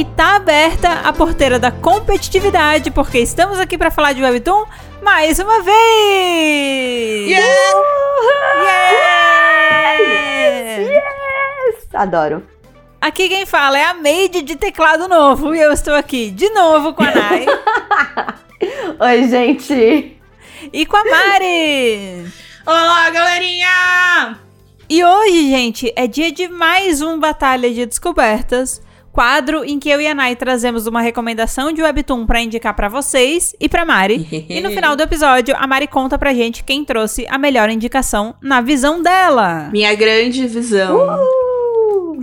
E tá aberta a porteira da competitividade, porque estamos aqui para falar de Webtoon mais uma vez! Yeah! Yeah! Yes! Adoro. Aqui quem fala é a Made de teclado novo e eu estou aqui de novo com a Nai Oi, gente. e com a Mari. Olá, galerinha! E hoje, gente, é dia de mais um Batalha de Descobertas, quadro em que eu e a Nai trazemos uma recomendação de Webtoon pra indicar pra vocês e pra Mari. e no final do episódio, a Mari conta pra gente quem trouxe a melhor indicação na visão dela. Minha grande visão. Uh!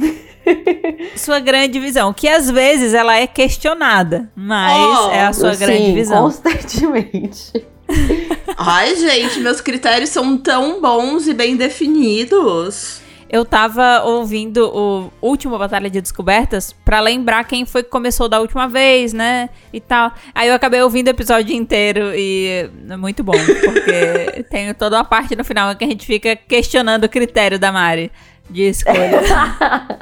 Sua grande visão, que às vezes ela é questionada, mas Oh, é a sua Sim, grande visão. constantemente. Ai, gente, meus critérios são tão bons e bem definidos. Eu tava ouvindo o último Batalha de Descobertas pra lembrar quem foi que começou da última vez, né? E tal. Aí eu acabei ouvindo o episódio inteiro e é muito bom, porque tem toda uma parte no final que a gente fica questionando o critério da Mari de escolha.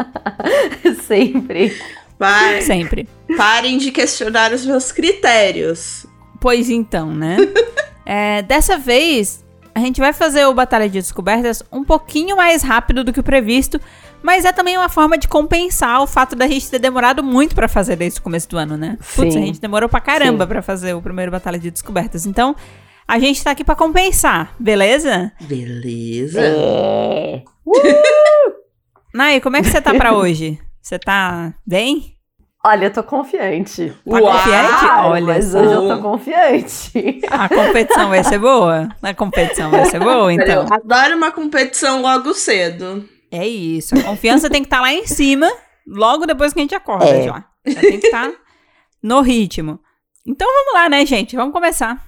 Sempre. Vai, Sempre. parem de questionar os meus critérios. Pois então, né? É, dessa vez, a gente vai fazer o Batalha de Descobertas um pouquinho mais rápido do que o previsto, mas é também uma forma de compensar o fato da gente ter demorado muito pra fazer desde o começo do ano, né? Putz, Sim. a gente demorou pra caramba pra fazer o primeiro Batalha de Descobertas. Então, a gente tá aqui pra compensar, beleza? Beleza. É. Nai, como é que você tá pra hoje? Você tá bem? Olha, eu tô confiante. Tá confiante? Ah, Olha mas hoje eu tô confiante. A competição vai ser boa? A competição vai ser boa, então? Eu adoro uma competição logo cedo. É isso. A confiança tem que estar lá em cima, logo depois que a gente acorda É. já. Já tem que estar no ritmo. Então vamos lá, né, gente? Vamos começar.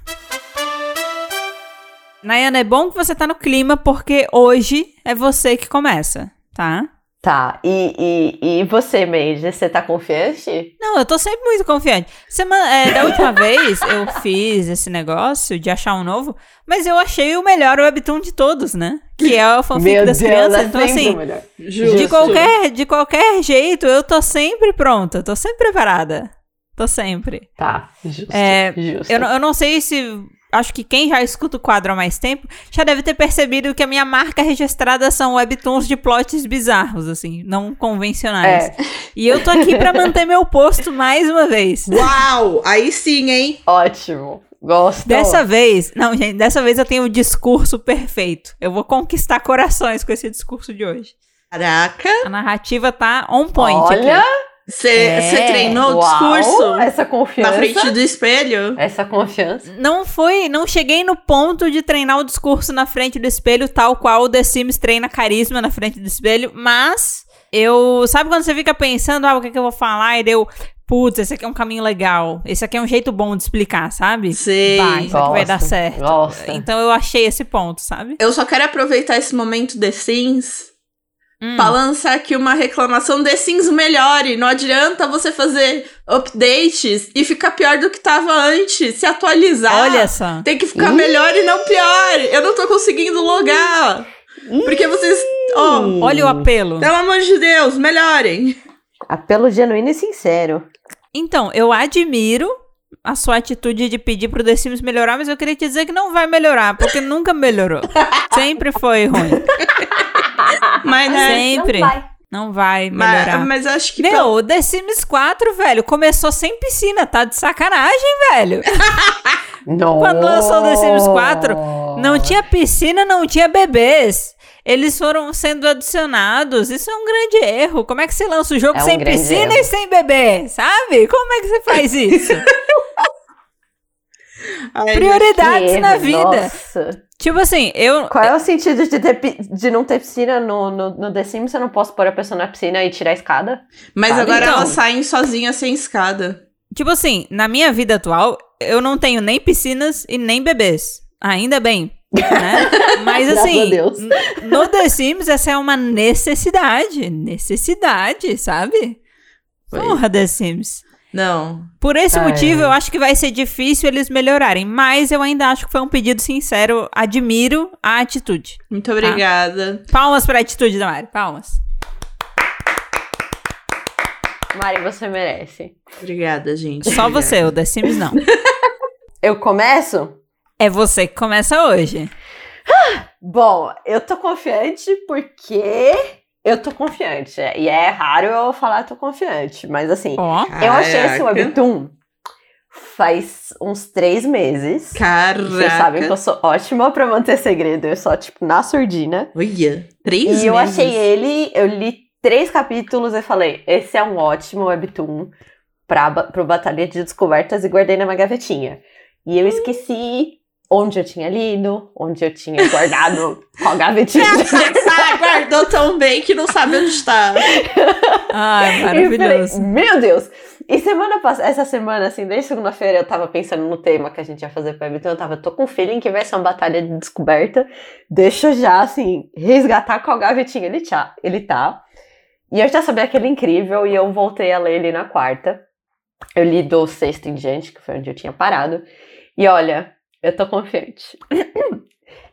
Nayana, é bom que você tá no clima, porque hoje é você que começa, tá? Tá, e, e, e você, Meiji, você tá confiante? Não, eu tô sempre muito confiante. Semana, é, da última vez eu fiz esse negócio de achar um novo, mas eu achei o melhor webtoon de todos, né? Que é o fanfic das crianças. é Então, assim. Justo. De qualquer, de qualquer jeito, eu tô sempre pronta, tô sempre preparada. Tô sempre. Tá, justo, É, justo. Eu, eu não sei se. Acho que quem já escuta o quadro há mais tempo já deve ter percebido que a minha marca registrada são webtoons de plots bizarros, assim, não convencionais. É. E eu tô aqui pra manter meu posto mais uma vez. Uau! Aí sim, hein? Ótimo, gosto. Dessa vez, não, gente, dessa vez eu tenho o discurso perfeito. Eu vou conquistar corações com esse discurso de hoje. Caraca. A narrativa tá on point. aqui. Você É. treinou o uau, discurso essa confiança. na frente do espelho? Essa confiança. Não foi, não cheguei no ponto de treinar o discurso na frente do espelho, tal qual o The Sims treina carisma na frente do espelho, mas eu, sabe quando você fica pensando, ah, o que, é que eu vou falar? E deu, putz, esse aqui é um caminho legal, esse aqui é um jeito bom de explicar, sabe? Sei. Vai, isso aqui vai dar certo. gosto. Então eu achei esse ponto, sabe? Eu só quero aproveitar esse momento The Sims Hum. pra lançar aqui uma reclamação The Sims melhore. Não adianta você fazer updates e ficar pior do que tava antes. Se atualizar. Olha só. Tem que ficar Ih. melhor e não pior. Eu não tô conseguindo logar. Porque vocês. Ih, Olha o apelo. pelo amor de Deus, melhorem. Apelo genuíno e sincero. Então, eu admiro a sua atitude de pedir pro The Sims melhorar, mas eu queria te dizer que não vai melhorar, porque nunca melhorou. Sempre foi ruim. Mas, né? Sempre. Não vai. Não vai Mas, melhorar. mas acho que. Meu, o The Sims 4, velho, começou sem piscina, tá de sacanagem, velho. Não. Quando lançou o The Sims 4, Não tinha piscina, não tinha bebês. Eles foram sendo adicionados. Isso é um grande erro. Como é que você lança o jogo É um sem grande piscina erro. e sem bebê? Sabe? Como é que você faz isso? Ai, Prioridades Que na vida. Nossa. Tipo assim, eu. Qual é o sentido de, ter de não ter piscina no, no, no The Sims? Eu não posso pôr a pessoa na piscina e tirar a escada? Mas Sabe? agora Então. elas saem sozinhas sem escada. Tipo assim, na minha vida atual, eu não tenho nem piscinas e nem bebês. Ainda bem. Né? Mas assim, no The Sims, essa é uma necessidade. Necessidade, sabe? Porra, The Sims. Não. Por esse Ai. motivo, eu acho que vai ser difícil eles melhorarem. Mas eu ainda acho que foi um pedido sincero. Admiro a atitude. Muito obrigada. Palmas pra atitude da Mari. Palmas. Mari, você merece. Obrigada, gente. Só Obrigada. você, o The Sims não. Eu começo? É você que começa hoje. Bom, eu tô confiante porque eu tô confiante. E é raro eu falar tô confiante, mas assim, Ó. eu achei esse Caraca. webtoon faz uns três meses. Caraca. Vocês sabem que eu sou ótima pra manter segredo, eu sou, tipo, na surdina. Olha, três E eu meses. achei ele, eu li três capítulos e falei, esse é um ótimo webtoon pra, pro Batalha de Descobertas e guardei na minha gavetinha. E eu esqueci onde eu tinha lido, onde eu tinha guardado qual gavetinha. ah, guardou tão bem que não sabe onde está. Ai, eu falei, maravilhoso. Meu Deus! E semana passada, essa semana, assim, desde segunda-feira, eu tava pensando no tema que a gente ia fazer pro webtoon. Eu tava, tô com feeling que vai ser uma batalha de descoberta. Deixa eu já, assim, resgatar qual gavetinha ele, tá, ele tá. E eu já sabia que ele é incrível e eu voltei a ler ele na quarta. Eu li do sexto em diante, que foi onde eu tinha parado. E olha, eu tô confiante.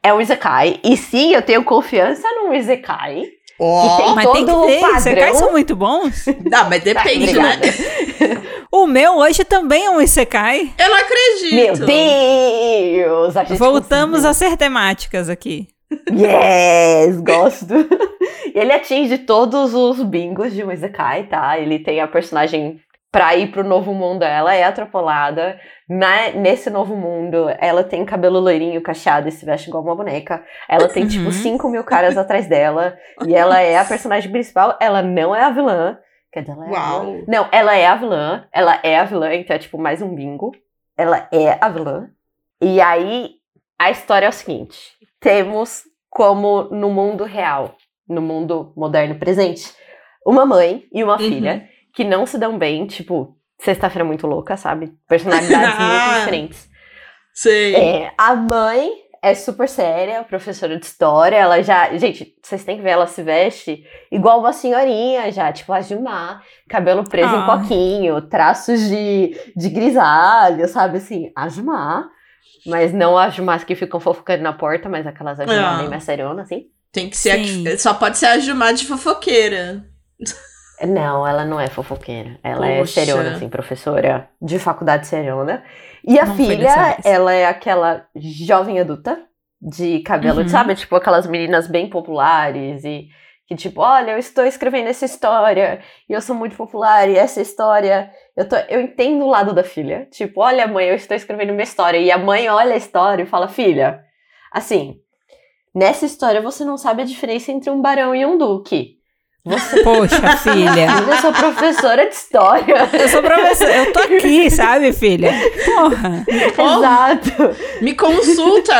É um Isekai. E sim, eu tenho confiança num Isekai. Ó. tem- Mas tem que todo ter, padrão- Isekais são muito bons. Não, mas depende, né? Obrigada. O meu hoje também é um Isekai. Eu não acredito. Meu Deus! A gente Voltamos conseguiu. a ser temáticas aqui. Yes! Gosto! Ele atinge todos os bingos de um Isekai, tá? Ele tem a personagem pra ir pro novo mundo, ela é atropelada. Na, nesse novo mundo, ela tem cabelo loirinho, cacheado e se veste igual uma boneca. Ela tem, tipo, Uhum. 5 mil caras atrás dela. E ela é a personagem principal. Ela não é a vilã. Quer dizer, ela é a Uau. vilã? Não, ela é a vilã. Ela é a vilã, então é, tipo, mais um bingo. Ela é a vilã. E aí, a história é o seguinte: temos como no mundo real, no mundo moderno presente, uma mãe e uma Uhum. filha que não se dão bem, tipo, sexta-feira muito louca, sabe? Personalidades Ah. muito diferentes. Sei. É, a mãe é super séria, professora de história, ela já. Gente, vocês têm que ver, ela se veste igual uma senhorinha já, tipo a Gilmar, cabelo preso em Ah. coquinho, traços de, de grisalho, sabe assim? A Gilmar. Mas não as Gilmars que ficam fofocando na porta, mas aquelas a Gilmar Ah. bem mais seriona, assim. Tem que ser. Sim. A... Só pode ser a Gilmar de fofoqueira. Não, ela não é fofoqueira. Ela é Poxa. seriona, assim, professora de faculdade seriona. E a Não filha, ela é aquela jovem adulta de cabelo, Uhum. sabe? Tipo aquelas meninas bem populares e que tipo, olha, eu estou escrevendo essa história e eu sou muito popular e essa história, eu tô, eu entendo o lado da filha. Tipo, olha, mãe, eu estou escrevendo uma história e a mãe olha a história e fala, filha, assim, nessa história você não sabe a diferença entre um barão e um duque. Você Poxa, filha. eu sou professora de história. Eu sou professora, eu tô aqui, sabe, filha? Porra, Oh. Exato. Me consulta!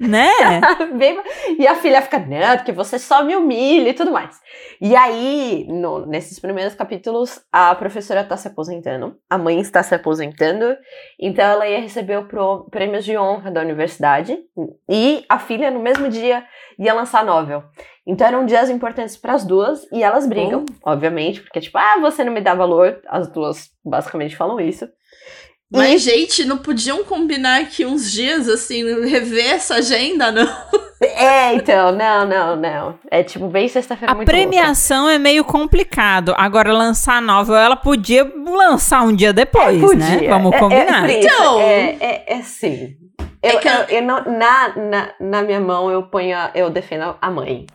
Né? Bem- E a filha fica, não, porque você só me humilha e tudo mais. E aí, no- nesses primeiros capítulos, a professora tá se aposentando, a mãe está se aposentando, então ela ia receber o pro- prêmio de honra da universidade, e a filha, no mesmo dia, ia lançar novel. Então eram dias importantes para as duas, e elas brigam, obviamente, porque tipo, ah, você não me dá valor, as duas basicamente falam isso. Mas, gente, não podiam combinar aqui uns dias, assim, rever essa agenda, não? É, então, não, não, não. É tipo bem sexta-feira A muito louca. premiação é meio complicado. Agora, lançar a novel, ela podia lançar um dia depois, né? Podia. Vamos É- combinar. É, por isso, Então- é, é, é sim. Eu, É que eu- eu- eu não- na, na, na minha mão, eu ponho. a- eu defendo a mãe.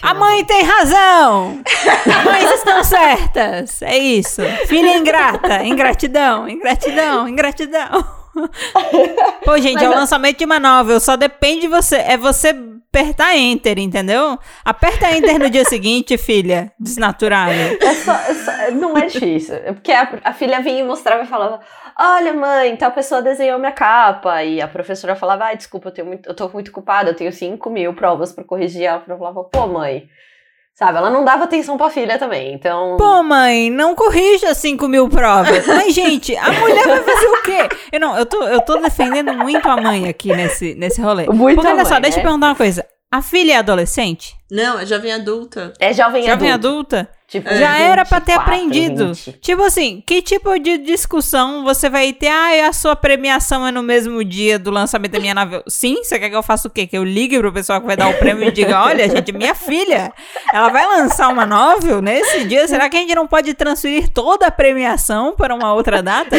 A mãe tem razão! Mães estão certas! É isso. Filha ingrata, ingratidão, ingratidão, ingratidão. Pô, gente, Mas é o lançamento de uma novel, só depende de você. É você apertar enter, entendeu? Aperta enter no dia seguinte, filha, desnaturada. É só, é só- não é difícil. É Porque a, a filha vinha e mostrava e falava: Olha, mãe, tal pessoa desenhou minha capa. E a professora falava: Ai, desculpa, eu, tenho muito, eu tô muito ocupada, eu tenho 5 mil provas pra corrigir. Ela falava: Pô, mãe. Sabe, ela não dava atenção pra filha também. Então. Pô, mãe, não corrija 5 mil provas. Mas, gente, a mulher vai fazer o quê? Eu, não, eu, tô, eu tô defendendo muito a mãe aqui nesse, nesse rolê. Muito Porque, a olha só, mãe, deixa eu né? perguntar uma coisa. A filha é adolescente? Não, é jovem adulta. É jovem, Jovem adulto. adulta? Tipo, Já era pra ter 24, aprendido. 20. Tipo assim, que tipo de discussão você vai ter? Ah, a sua premiação é no mesmo dia do lançamento da minha nave. Sim, você quer que eu faça o quê? Que eu ligue pro pessoal que vai dar o prêmio e diga: olha, gente, minha filha, ela vai lançar uma novel nesse dia. Será que a gente não pode transferir toda a premiação para uma outra data?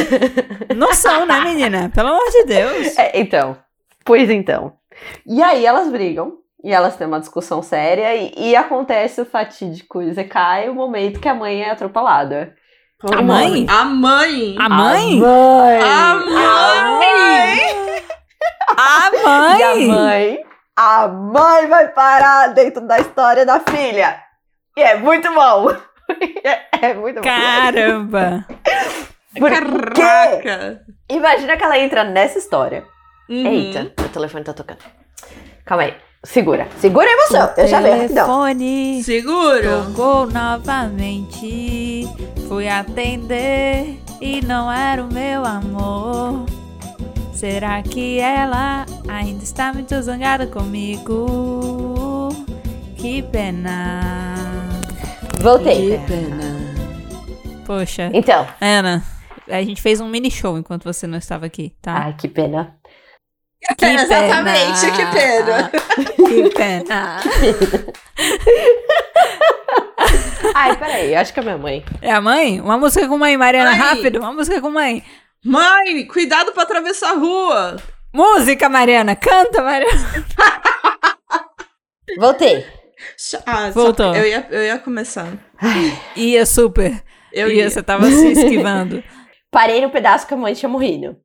Noção, né, menina? Pelo amor de Deus. É, então, pois então. E aí elas brigam, e elas têm uma discussão séria, e, e acontece o fatídico Zekai, o momento que a mãe é atropelada. A mãe? A mãe! A mãe? mãe! A mãe! A E a mãe? mãe, a mãe vai parar dentro da história da filha. E é muito bom. É, é muito bom. Caramba. Por quê? Caraca! Imagina que ela entra nessa história. Uhum. Eita, meu telefone tá tocando. Calma aí. Segura. Segura a emoção. Eu já. Rapidão. Telefone Seguro! tocou novamente. Fui atender e não era o meu amor. Será que ela ainda está muito zangada comigo? Que pena. Voltei. pena. Poxa, Então. Ana, a gente fez um mini show enquanto você não estava aqui, tá? Ai, que pena. Que Exatamente, que pena. Que pena. Ai, peraí. Acho que é minha mãe. É a mãe? Uma música com mãe, Mariana, Mãe. rápido. Uma música com mãe. Mãe, cuidado pra atravessar a rua! Música, Mariana. Canta, Mariana. Voltei. Ah, só- Voltou. eu, ia, eu ia começar. Ia super. Eu ia, ia. você tava se esquivando. Parei no pedaço que a mãe tinha morrido.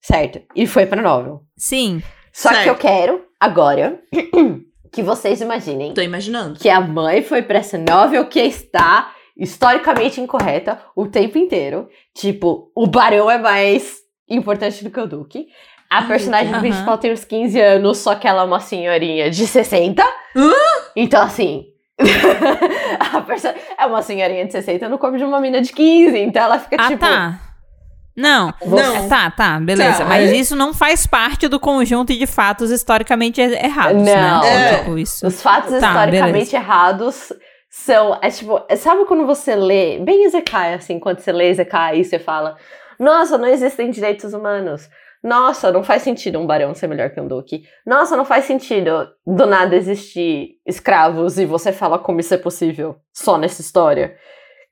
Certo. E foi pra novel. Sim. Só Certo. que eu quero, agora, que vocês imaginem Tô imaginando. que a mãe foi pra essa novel que está historicamente incorreta o tempo inteiro. Tipo, o Barão é mais importante do que o Duque. A personagem aham. principal tem uns 15 anos, só que ela é uma senhorinha de 60. Hã? Então, assim. é uma senhorinha de 60 no corpo de uma mina de 15. Então ela fica Ah, tipo. tá. Não. Não. É, Tá, tá, beleza. Tá, Mas é. isso não faz parte do conjunto de fatos historicamente er- errados, Não. né? É. Tipo, isso. Os fatos Tá, historicamente errados são. É tipo, é- sabe quando você lê, bem Ezekai, assim, quando você lê Ezekai e você fala: Nossa, não existem direitos humanos. Nossa, não faz sentido um barão ser melhor que um duque. Nossa, não faz sentido do nada existir escravos e você fala como isso é possível só nessa história.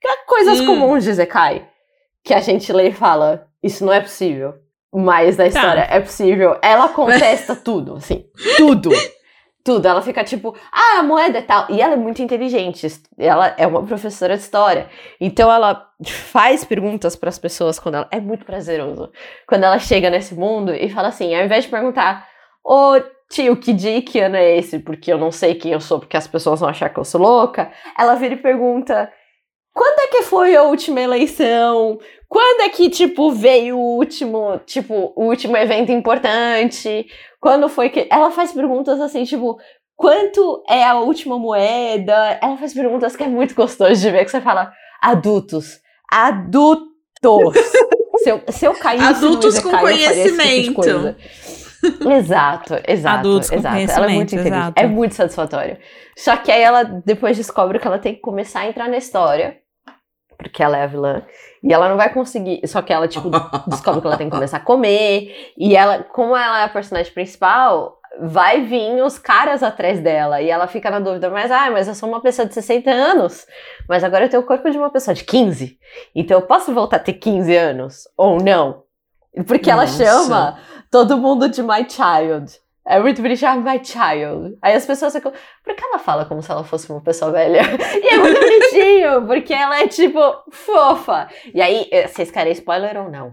Que é Coisas Hum. comuns de Ezekai. Que a gente lê e fala: Isso não é possível. Mas na história é possível. Ela contesta tudo, assim. Tudo tudo. Ela fica tipo, ah, a moeda é tal. E ela é muito inteligente. Ela é uma professora de história. Então ela faz perguntas para as pessoas quando ela. É muito prazeroso. Quando ela chega nesse mundo e fala assim, ao invés de perguntar, ô tio, que dia e que ano é esse? Porque eu não sei quem eu sou, porque as pessoas vão achar que eu sou louca. Ela vira e pergunta. É que foi a última eleição? Quando é que, tipo, veio o último, tipo, o último evento importante? Quando foi que. Ela faz perguntas assim, tipo, quanto é a última moeda? Ela faz perguntas que é muito gostoso de ver, que você fala, adultos. Adultos! se, eu, se eu caísse Adultos com tipo conhecimento. exato, exato. Adultos com exato. Ela é muito conhecimento, inteligente. exato. É muito satisfatório. Só que aí ela depois descobre que ela tem que começar a entrar na história. Porque ela é a vilã. E ela não vai conseguir. Só que ela, tipo, descobre que ela tem que começar a comer. E ela, como ela é a personagem principal, vai vir os caras atrás dela. E ela fica na dúvida, mas, ah, mas eu sou uma pessoa de 60 anos. Mas agora eu tenho o corpo de uma pessoa de 15. Então eu posso voltar a ter 15 anos? Ou não? Porque ela Nossa. chama todo mundo de my child. É muito bonitinho, ah, my child. Aí as pessoas ficam. Por que ela fala como se ela fosse uma pessoa velha? E é muito bonitinho, porque ela é tipo fofa. E aí, eh, vocês querem spoiler ou não?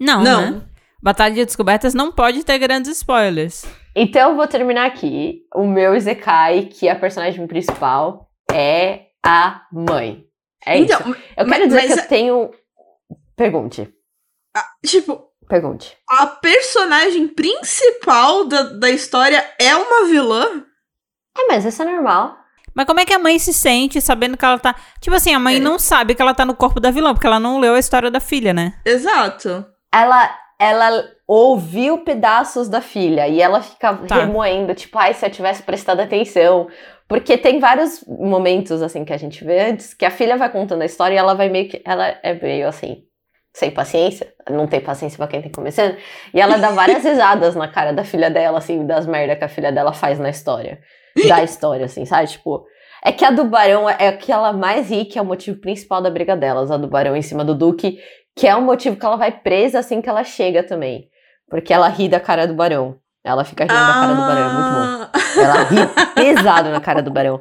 Não, Não. né? Batalha de Descobertas não pode ter grandes spoilers. Então eu vou terminar aqui. O meu Izekai, que a personagem principal é a mãe. É então, isso. Eu mas- quero dizer mas que eu tenho. Pergunte. tipo, Pergunte. a personagem principal da, da história é uma vilã? É, mas isso é normal. Mas como é que a mãe se sente sabendo que ela tá. Tipo assim, a mãe É. não sabe que ela tá no corpo da vilã, porque ela não leu a história da filha, né? Exato. Ela, ela ouviu pedaços da filha e ela fica Tá. remoendo, tipo, ai, se eu tivesse prestado atenção. Porque tem vários momentos, assim, que a gente vê antes, que a filha vai contando a história e ela vai meio que. Ela é meio assim, sem paciência, não tem paciência pra quem tá começando, e ela dá várias risadas na cara da filha dela, assim, das merdas que a filha dela faz na história. Da história, assim, sabe? Tipo. É que a do Barão é a que ela mais ri, que é o motivo principal da briga delas, a do Barão em cima do Duque, que é o motivo que ela vai presa assim que ela chega também. Porque ela ri da cara do Barão. Ela fica rindo da cara do Barão, é muito bom. Ah, Ela ri pesado na cara do Barão.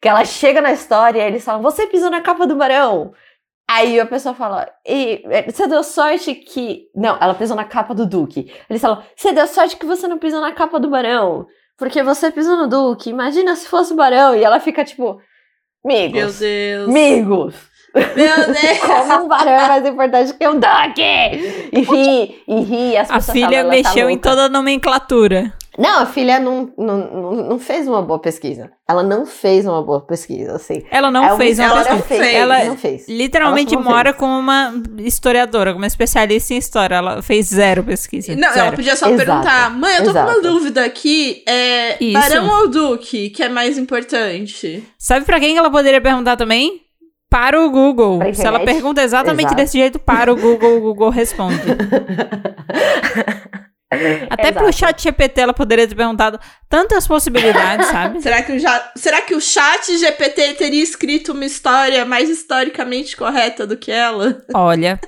Que ela chega na história e eles falam: Você pisou na capa do Barão. Aí a pessoa fala: e, eh, Você deu sorte que. Não, ela pisou na capa do Duque. Eles falam: Você deu sorte que você não pisou na capa do Barão. Porque você pisou no Duque. Imagina se fosse o Barão. E ela fica tipo: Meu Amigos. Deus. Amigos. Meu Deus. Como um barão é mais importante que um Duque! E ri, e ri. As A filha falam, "Ela tá mexeu em louca." toda a nomenclatura. Não, a filha não, não, não, fez uma boa pesquisa. Ela não fez uma boa pesquisa, assim. Ela não é fez uma história pesquisa. Ela não fez. Literalmente Ela mora com uma historiadora, com uma especialista em história. Ela fez zero pesquisa. Não, ela zero. podia só Exato, perguntar, mãe, eu tô com uma exato. dúvida aqui, é Isso. Barão ou Duque, que é mais importante? Sabe pra quem que ela poderia perguntar também? Para o Google. Se ela pergunta exatamente Exato. desse jeito, para o Google, o Google responde. Até pro Exato. chat GPT ela poderia ter perguntado tantas possibilidades, sabe? Será que, o ja- Será que o chat GPT teria escrito uma história mais historicamente correta do que ela? Olha,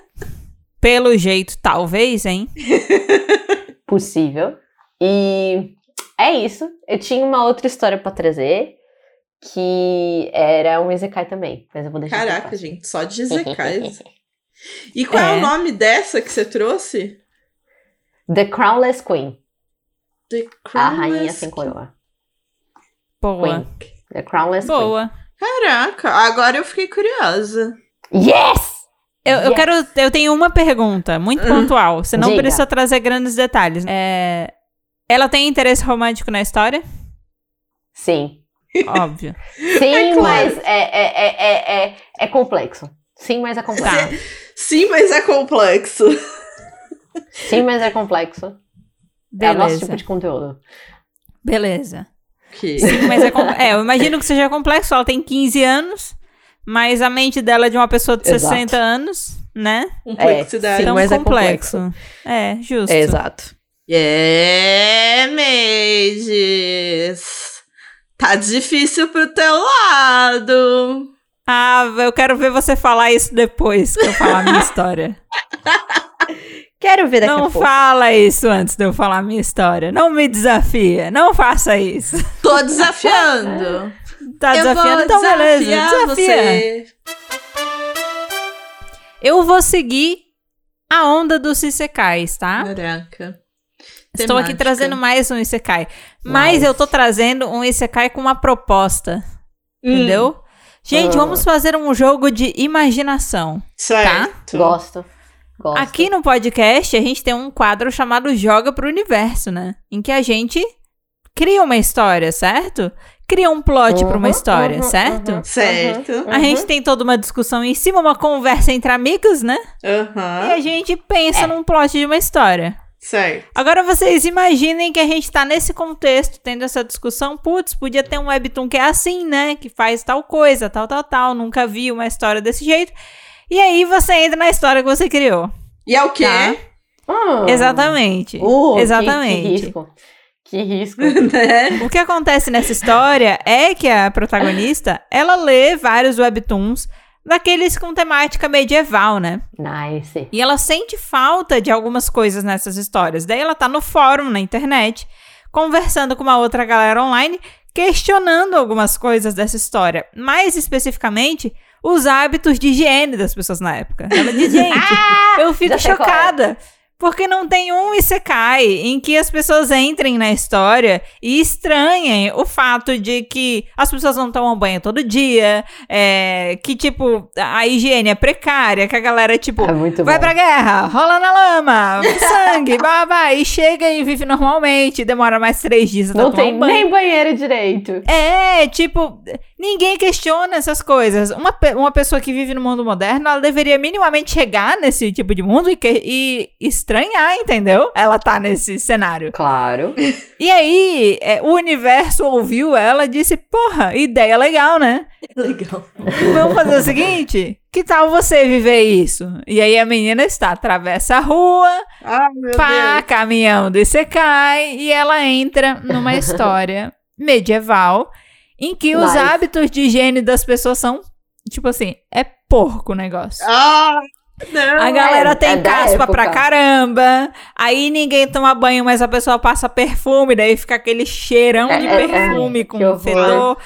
pelo jeito, talvez, hein? Possível. E é isso. Eu tinha uma outra história pra trazer, que era um Isekai também. Mas eu vou deixar Caraca, gente, só de Zekais. E qual é. É. o nome dessa que você trouxe? The Crownless Queen. The A rainha Crownless sem coroa. Boa. Queen. The Crownless Boa. Caraca, agora eu fiquei curiosa. Queen. Yes! Eu, eu Yes. quero. Eu tenho uma pergunta, muito pontual. Você não Diga. precisa trazer grandes detalhes. É, ela tem interesse romântico na história? Sim. Óbvio. Sim, É claro. mas é, é, é, é, é, é complexo. Sim, mas é complexo. Tá. Sim, mas é complexo. Sim, mas é complexo. É o nosso Beleza. tipo de conteúdo. Beleza. Que... Sim, mas é, com- é, eu imagino que seja complexo. Ela tem 15 anos, mas a mente dela é de uma pessoa de Exato. 60 anos, né? Complexidade. Sim, Então mas é complexo. É, justo. exato. É, Mendes. Tá difícil pro teu lado. Ah, eu quero ver você falar isso depois que eu falar a minha história. Quero ver daqui não a pouco. fala isso antes de eu falar a minha história. Não me desafia. Não faça isso. Tô desafiando. Tá eu desafiando? Então, beleza. Desafia. você. Eu vou seguir a onda dos Isekais, tá? Caraca. Estou aqui Temática. trazendo mais um Isekai. Mas Nice. eu tô trazendo um Isekai com uma proposta. Hum, Entendeu? Gente, Ah. vamos fazer um jogo de imaginação. certo. Gosto. Gosto. Aqui no podcast, a gente tem um quadro chamado Joga pro Universo, né? Em que a gente cria uma história, certo? Cria um plot pra uma Uhum, história, uhum, certo? uhum, Certo. uhum, A gente tem toda uma discussão em cima, uma conversa entre amigos, né? E a gente pensa É. num plot de uma história. Certo. Agora vocês imaginem que a gente tá nesse contexto, tendo essa discussão, putz, podia ter um webtoon que é assim, né? Que faz tal coisa, tal, tal, tal. Nunca vi uma história desse jeito. E aí você entra na história que você criou. E é o quê? Tá. Hum. Exatamente. Uh, que- Exatamente. Que, risco. Que risco. né? O que acontece nessa história é que a protagonista, ela lê vários webtoons daqueles com temática medieval, né? nice. E ela sente falta de algumas coisas nessas histórias. Daí ela tá no fórum, na internet, conversando com uma outra galera online, questionando algumas coisas dessa história. Mais especificamente, os hábitos de higiene das pessoas na época. Ela diz, gente, eu fico é. chocada. Porque não tem um Isekai em que as pessoas entrem na história e estranhem o fato de que as pessoas não tomam banho todo dia, é, que, tipo, a higiene é precária, que a galera, tipo, É vai bom. pra guerra, rola na lama, sangue, babá, e chega e vive normalmente, demora mais três dias até Não tem banho. nem banheiro direito. É, tipo, ninguém questiona essas coisas. Uma, uma pessoa que vive no mundo moderno, ela deveria minimamente chegar nesse tipo de mundo e, que- e estar estranhar, entendeu? Ela tá nesse cenário. Claro. E aí, é, o universo ouviu ela e disse: Porra, ideia legal, né? Legal. Vamos fazer o seguinte: que tal você viver isso? E aí a menina está, atravessa a rua, Ai, pá, Deus. caminhão e você cai, e ela entra numa história medieval em que os Nice. hábitos de higiene das pessoas são, tipo assim, é porco o negócio. Ah, não. A galera tem é caspa pra caramba. Aí ninguém toma banho, mas a pessoa passa perfume, daí fica aquele cheirão de É, é, é. perfume horror. fedor.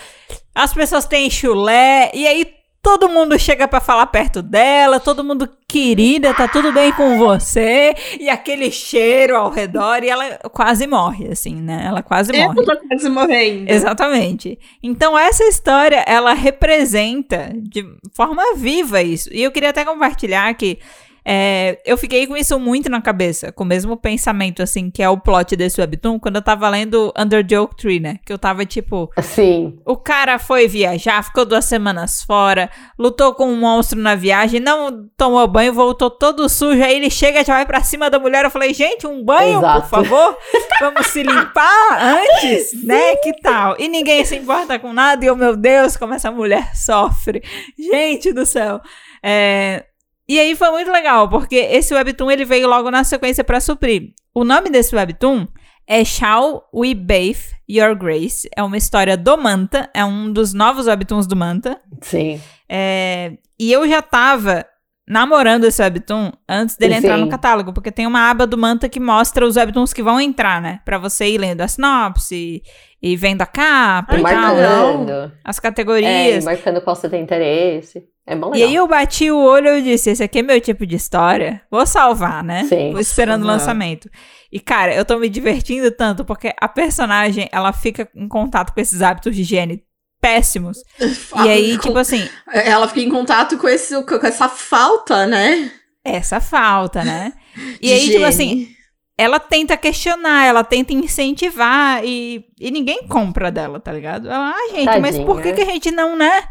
As pessoas têm chulé, e aí todo mundo chega pra falar perto dela, todo mundo querida, tá tudo bem com você, e aquele cheiro ao redor, e ela quase morre, assim, né? Ela quase morre. Eu tô quase morrendo. Exatamente. Então essa história, ela representa de forma viva isso. E eu queria até compartilhar que é, eu fiquei com isso muito na cabeça, com o mesmo pensamento, assim, que é o plot desse webtoon, quando eu tava lendo Under the Oak Tree, né? Que eu tava tipo, Assim. o cara foi viajar, ficou duas semanas fora, lutou com um monstro na viagem, não tomou banho, voltou todo sujo, aí ele chega e já vai pra cima da mulher. Eu falei, gente, um banho, Exato. por favor? Vamos se limpar antes, né? Que tal? E ninguém se importa com nada, e oh meu Deus, como essa mulher sofre. Gente do céu. É, E aí foi muito legal, porque esse webtoon ele veio logo na sequência pra suprir. O nome desse webtoon é Shall We Bathe Your Grace. É uma história do Manta, é um dos novos webtoons do Manta. Sim. É, E eu já tava namorando esse webtoon antes dele entrar Sim. no catálogo, porque tem uma aba do Manta que mostra os webtoons que vão entrar, né? Pra você ir lendo a sinopse e vendo a capa e tal, marcando. as É, categorias. e marcando qual você tem interesse. É bom E legal. aí eu bati o olho e eu disse, esse aqui é meu tipo de história, vou salvar, né? Sim. Vou esperando o lançamento. E cara, eu tô me divertindo tanto, porque a personagem, ela fica em contato com esses hábitos de higiene péssimos. E aí, tipo assim, Ela fica em contato com, esse, com essa falta, né? essa falta, né? E aí, tipo assim, ela tenta questionar, ela tenta incentivar e, e ninguém compra dela, tá ligado? Ela, ah, gente, mas por que, Tadinha. que a gente não, né?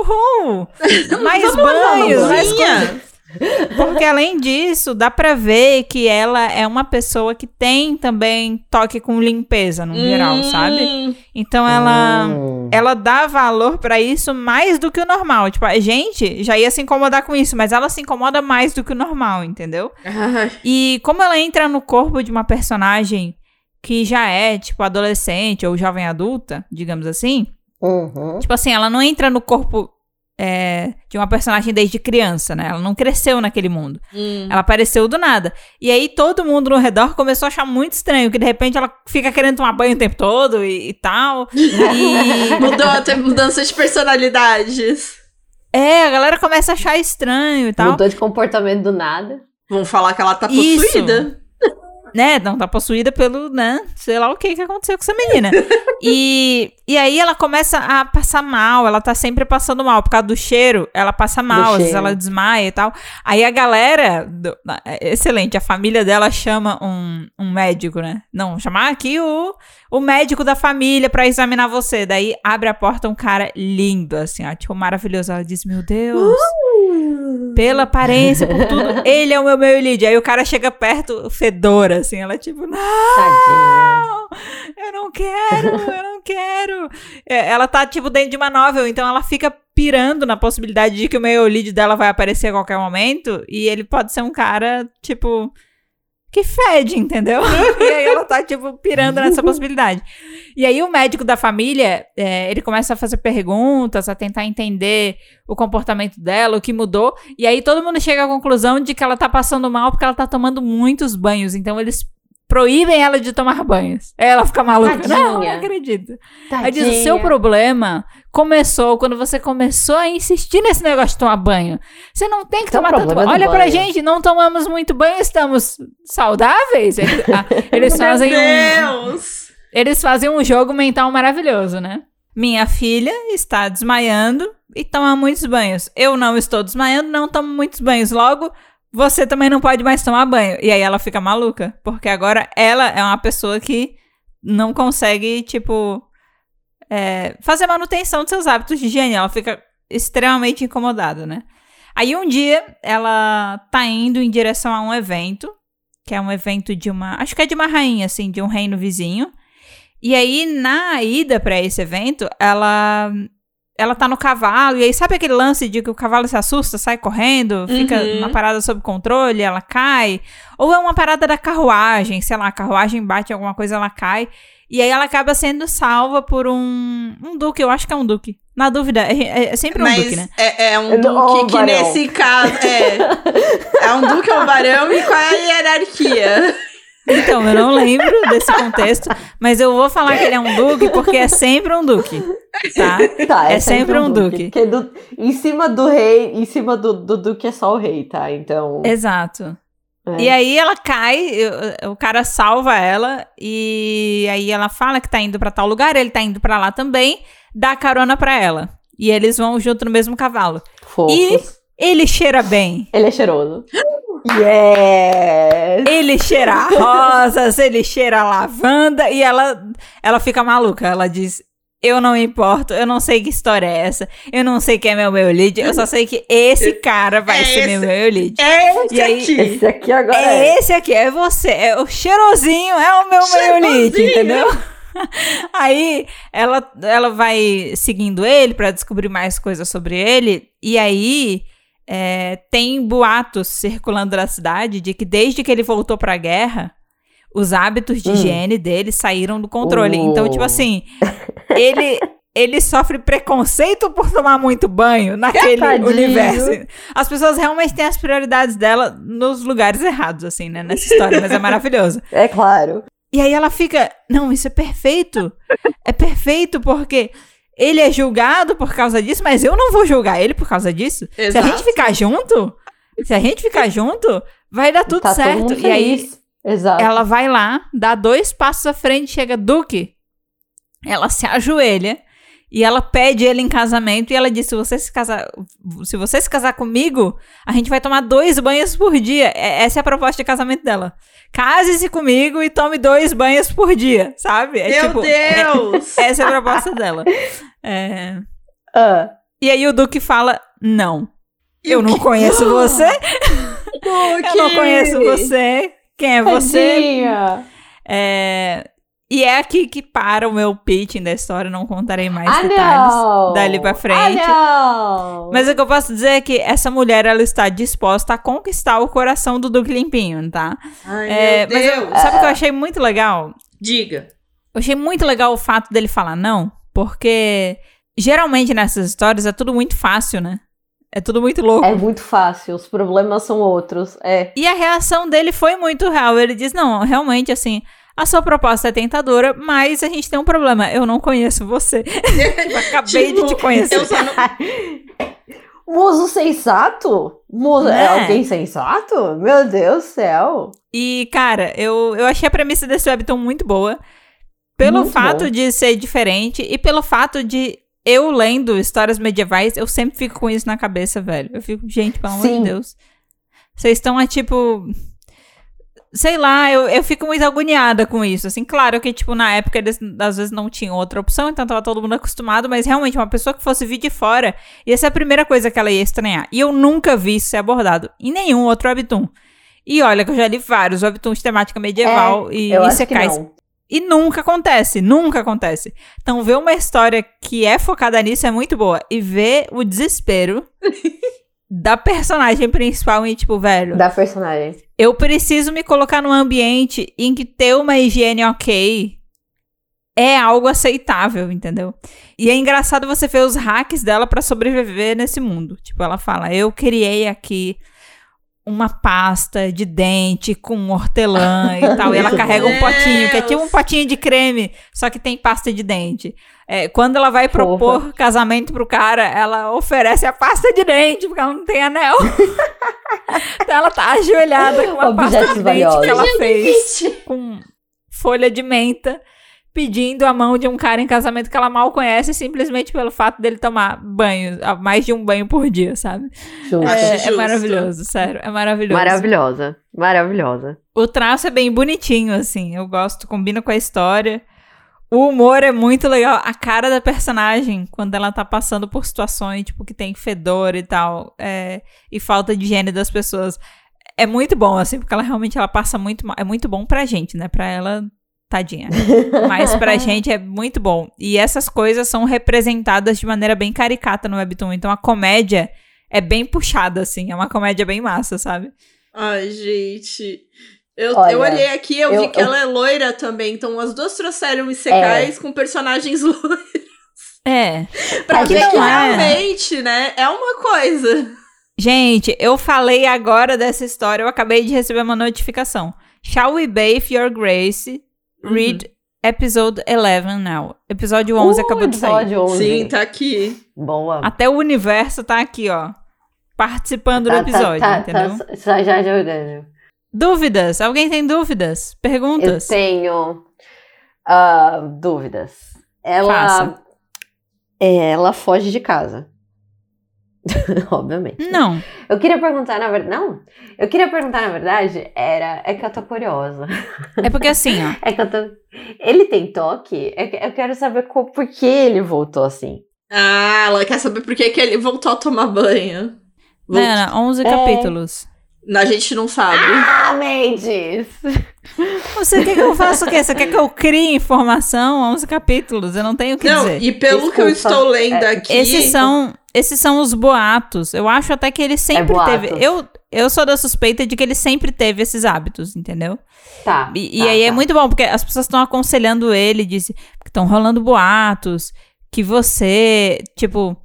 Uhul! Mais Vamos banhos, mais coisas. Porque além disso, dá pra ver que ela é uma pessoa que tem também toque com limpeza no geral, Hum, sabe? Então ela Hum. ela dá valor pra isso mais do que o normal. Tipo, a gente já ia se incomodar com isso, mas ela se incomoda mais do que o normal, entendeu? E como ela entra no corpo de uma personagem que já é, tipo, adolescente ou jovem adulta, digamos assim, Uhum. Tipo assim, ela não entra no corpo é, de uma personagem desde criança, né? Ela não cresceu naquele mundo. hum. Ela apareceu do nada. E aí todo mundo no redor começou a achar muito estranho, que de repente ela fica querendo tomar banho o tempo todo e, e tal. E Mudou até mudança de personalidades. é, a galera começa a achar estranho e tal. Mudou de comportamento do nada. Vão falar que ela tá Isso. Né, não tá possuída pelo, né, sei lá o que que aconteceu com essa menina. e, e aí ela começa a passar mal, ela tá sempre passando mal, por causa do cheiro, ela passa mal, às vezes ela desmaia e tal. Aí a galera, do- é excelente, a família dela chama um, um médico, né, não, chamar aqui o, o médico da família pra examinar você. Daí abre a porta um cara lindo, assim, ó, tipo, maravilhoso. Ela diz, meu Deus... Pela aparência, por tudo, ele é o meu meio lead. Aí o cara chega perto, fedora, assim. Ela é tipo, não, Tadinha. eu não quero, eu não quero. É, ela tá, tipo, dentro de uma novel, então ela fica pirando na possibilidade de que o meio lead dela vai aparecer a qualquer momento. E ele pode ser um cara, tipo, que fede, entendeu? e aí ela tá, tipo, pirando nessa possibilidade. E aí o médico da família, é, ele começa a fazer perguntas, a tentar entender o comportamento dela, o que mudou. E aí todo mundo chega à conclusão de que ela tá passando mal porque ela tá tomando muitos banhos. Então eles proíbem ela de tomar banhos. Ela fica maluca. Tadinha. Não, não acredito. Aí diz, o Tadinha. seu problema começou quando você começou a insistir nesse negócio de tomar banho. Você não tem que Seu tomar tanto banho. Olha pra banho. gente, não tomamos muito banho, estamos saudáveis. Eles, ah, eles fazem Meu um... Deus! Eles fazem um jogo mental maravilhoso, né? Minha filha está desmaiando e toma muitos banhos. Eu não estou desmaiando, não tomo muitos banhos. Logo, você também não pode mais tomar banho. E aí ela fica maluca, porque agora ela é uma pessoa que não consegue, tipo, é, fazer manutenção dos seus hábitos de higiene. Ela fica extremamente incomodada, né? Aí um dia ela tá indo em direção a um evento que é um evento de uma. Acho que é de uma rainha, assim, de um reino vizinho. E aí, na ida pra esse evento, ela. Ela tá no cavalo, e aí sabe aquele lance de que o cavalo se assusta, sai correndo, fica Uhum. uma parada sob controle, ela cai? Ou é uma parada da carruagem, sei lá, a carruagem bate alguma coisa, ela cai. E aí ela acaba sendo salva por um, um duque, eu acho que é um duque. Na dúvida, é, é sempre um Mas duque, né? é, é um É duque que varão. nesse caso. É, é um duque ou um barão e qual é a hierarquia? Então, eu não lembro desse contexto, mas eu vou falar que ele é um duque porque é sempre um duque, tá? Tá, É sempre um duque. Porque do- em cima do rei, em cima do, do duque é só o rei, tá? Então. Exato. É. E aí ela cai, o- cara salva ela e aí ela fala que tá indo pra tal lugar, ele tá indo pra lá também, dá carona pra ela. E eles vão junto no mesmo cavalo. Fofos. Ele cheira bem. Ele é cheiroso. Yes! Ele cheira rosas, ele cheira lavanda e ela, ela fica maluca. Ela diz: Eu não importo, eu não sei que história é essa, eu não sei quem é meu meu lead, eu só sei que esse cara vai É ser meu esse. meu lead. É esse E aí- aqui. Esse aqui agora É é. esse aqui, é você, é o cheirosinho, é o meu meu lead, entendeu? Aí ela, ela vai seguindo ele pra descobrir mais coisas sobre ele, e aí é, tem boatos circulando na cidade de que desde que ele voltou pra guerra, os hábitos de Hum. higiene dele saíram do controle. Oh. Então, tipo assim, ele. Ele sofre preconceito por tomar muito banho naquele Tadinho. universo. As pessoas realmente têm as prioridades dela nos lugares errados, assim, né? Nessa história, mas é maravilhoso. É claro. E aí ela fica, não, isso é perfeito. É perfeito porque ele é julgado por causa disso, mas eu não vou julgar ele por causa disso. Se a Exato. gente ficar junto, se a gente ficar junto, vai dar tudo tá certo. E aí. Exato. ela vai lá, dá dois passos à frente, chega Duque. Ela se ajoelha e ela pede ele em casamento e ela diz: se você se casar, se você se casar comigo, a gente vai tomar dois banhos por dia. É- Essa é a proposta de casamento dela. Case-se comigo e tome dois banhos por dia, sabe? É Meu tipo, Deus! essa é a proposta dela. É, Ah. E aí o Duque fala: não. Eu não conheço você, eu não conheço você. Quem é você? Tadinha. É, E é aqui que para o meu pitching da história, não contarei mais Ah, detalhes não. dali pra frente. Ah. Mas o que eu posso dizer é que essa mulher, ela está disposta a conquistar o coração do Duque Limpinho, tá? Ai, É, meu mas eu- Deus. sabe o que eu achei muito legal? Diga. Eu achei muito legal o fato dele falar não, porque geralmente nessas histórias é tudo muito fácil, né? É tudo muito louco. É muito fácil, os problemas são outros. É. E a reação dele foi muito real. Ele diz: Não, realmente, assim, a sua proposta é tentadora, mas a gente tem um problema. Eu não conheço você. Eu acabei de Tipo, te conhecer. Eu só não... Muso sensato? Muso é Né? alguém sensato? Meu Deus do céu. E, cara, eu, eu achei a premissa desse webtoon muito boa. Pelo Muito fato bom. de ser diferente e pelo fato de eu lendo histórias medievais, eu sempre fico com isso na cabeça, velho. Eu fico, gente, pelo amor Sim. de Deus. Vocês estão, é tipo. Sei lá, eu, eu fico muito agoniada com isso. Assim, claro que, tipo, na época eles às vezes não tinham outra opção, então tava todo mundo acostumado, mas realmente, uma pessoa que fosse vir de fora, ia ser a primeira coisa que ela ia estranhar. E eu nunca vi isso ser abordado em nenhum outro webtoon. E olha que eu já li vários webtoons de temática medieval e acho que isekais. não. E nunca acontece, nunca acontece. Então, ver uma história que é focada nisso é muito boa. E ver o desespero da personagem principal e, tipo, velho, Da personagem. eu preciso me colocar num ambiente em que ter uma higiene ok é algo aceitável, entendeu? E é engraçado você ver os hacks dela pra sobreviver nesse mundo. Tipo, ela fala: Eu criei aqui uma pasta de dente com hortelã e tal. E ela carrega um potinho, que é tipo um potinho de creme, só que tem pasta de dente. É, quando ela vai propor casamento pro cara, ela oferece a pasta de dente, porque ela não tem anel. então ela tá ajoelhada com a pasta de dente que ela fez com folha de menta, pedindo a mão de um cara em casamento que ela mal conhece, simplesmente pelo fato dele tomar banho, mais de um banho por dia, sabe? É, é maravilhoso, sério, é maravilhoso. Maravilhosa. Maravilhosa. O traço é bem bonitinho, assim. Eu gosto, combina com a história. O humor é muito legal. A cara da personagem, quando ela tá passando por situações, tipo, que tem fedor e tal, é, e falta de higiene das pessoas. é muito bom, assim, porque ela realmente ela passa muito mal. É muito bom pra gente, né? Pra ela, tadinha. Mas pra gente é muito bom. E essas coisas são representadas de maneira bem caricata no Webtoon. Então a comédia é bem puxada, assim. É uma comédia bem massa, sabe? Ai, gente. Eu, Olha, eu olhei aqui eu, eu- vi que eu- ela é loira também. Então as duas trouxeram Isekais com personagens loiros. É. Pra A ver que não é. realmente, né? É uma coisa. Gente, eu falei agora dessa história, eu acabei de receber uma notificação. Shall we bathe your grace? Read episode 11 now. Episódio 11 Uh, acabou de sair. episódio 11. Sim, tá aqui. Boa. Até o universo tá aqui, ó. Participando do Tá- tá- episódio, tá- entendeu? tá já já jogando. Dúvidas? Alguém tem dúvidas? Eu Perguntas? tenho ah, dúvidas. Ela, Faça. ela foge de casa. Obviamente. Não. Eu queria perguntar, na verdade. Não. Eu queria perguntar, na verdade, era. É que eu tô curiosa. É porque assim, ó. É que eu tô. Ele tem toque? Que Eu quero saber qual, por que ele voltou assim. Ah, ela quer saber por que, que ele voltou a tomar banho. Não, não, 11 É. capítulos. A gente não sabe. Ah, Mendes! Você quer que eu faça o quê? Você quer que eu crie informação? 11 capítulos. Eu não tenho o que não, dizer. e pelo que eu Desculpa. estou lendo É, aqui. Esses são, esses são os boatos. Eu acho até que ele sempre boatos. teve. Eu, eu sou da suspeita de que ele sempre teve esses hábitos, entendeu? Tá. E, e tá, aí é tá. muito bom, porque as pessoas estão aconselhando ele, disse que estão rolando boatos, que você, tipo,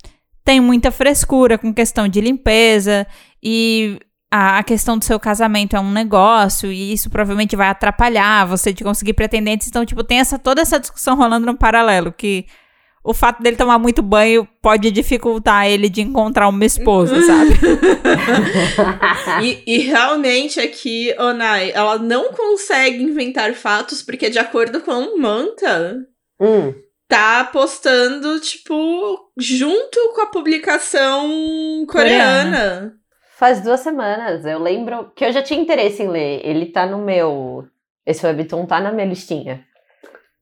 tem muita frescura com questão de limpeza e a, a questão do seu casamento é um negócio e isso provavelmente vai atrapalhar você de conseguir pretendentes. Então, tipo, tem essa, toda essa discussão rolando no paralelo, que o fato dele tomar muito banho pode dificultar ele de encontrar uma esposa, sabe? E, e realmente aqui, Onai, ela não consegue inventar fatos, porque de acordo com o Manta, Hum, tá postando, tipo, junto com a publicação coreana. faz duas semanas. Eu lembro que eu já tinha interesse em ler. Ele tá no meu. Esse webtoon tá na minha listinha.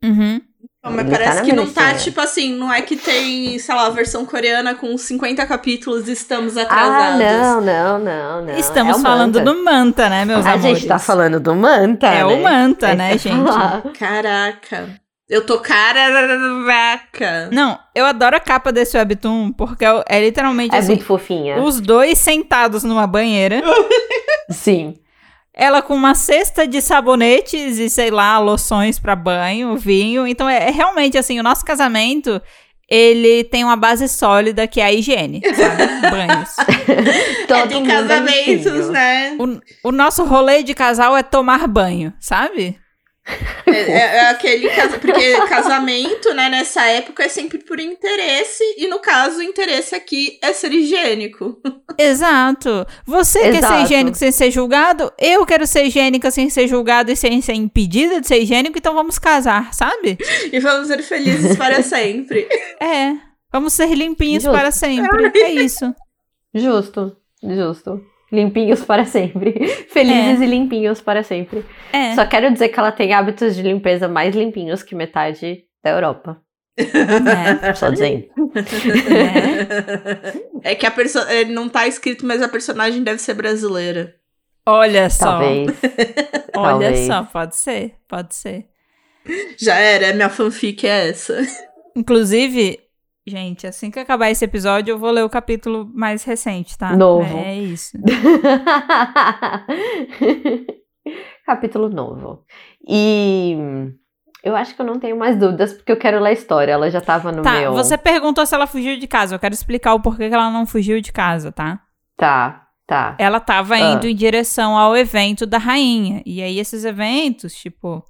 Uhum. Não, mas Ele tá parece na que não tá, tipo assim, não é que tem, sei lá, a versão coreana com 50 capítulos e estamos Ah, atrasados. não, não, não, não. Estamos É falando Manta. do Manta, né, meus A amores? gente tá falando do Manta. É né? o Manta, É né, gente? falar. Caraca. Eu tô caraca. Não, eu adoro a capa desse webtoon, porque é, é literalmente É assim, muito fofinha. os dois sentados numa banheira, Sim. Ela com uma cesta de sabonetes e, sei lá, loções pra banho, vinho. Então, é, é realmente assim, o nosso casamento, ele tem uma base sólida que é a higiene, sabe? Banhos. Todo é, é casamentos, limpinho. né? O, o nosso rolê de casal é tomar banho, sabe? É, é- é aquele casa- porque casamento, né, nessa época é sempre por interesse e no caso o interesse aqui é ser higiênico. Exato. Você quer ser Exato. higiênico sem ser julgado? Eu quero ser higiênica sem ser julgado e sem ser impedida de ser higiênico, então vamos casar, sabe? E vamos ser felizes para sempre. É. Vamos ser limpinhos Justo. para sempre. É isso. Justo, justo. Limpinhos para sempre. Felizes e limpinhos para sempre. É. Só quero dizer que ela tem hábitos de limpeza mais limpinhos que metade da Europa. É. Só dizendo. É que a pessoa não tá escrito, mas a personagem deve ser brasileira. Olha só. Talvez. Olha talvez. só, pode ser, pode ser. Já era, minha fanfic é essa. Inclusive, gente, assim que acabar esse episódio, eu vou ler o capítulo mais recente, tá? Novo. É isso. Capítulo novo. E eu acho que eu não tenho mais dúvidas, porque eu quero ler a história. Ela já tava no Tá, meu. você perguntou se ela fugiu de casa. Eu quero explicar o porquê que ela não fugiu de casa, tá? Tá, tá. Ela tava Ah. indo em direção ao evento da rainha. E aí, esses eventos, tipo.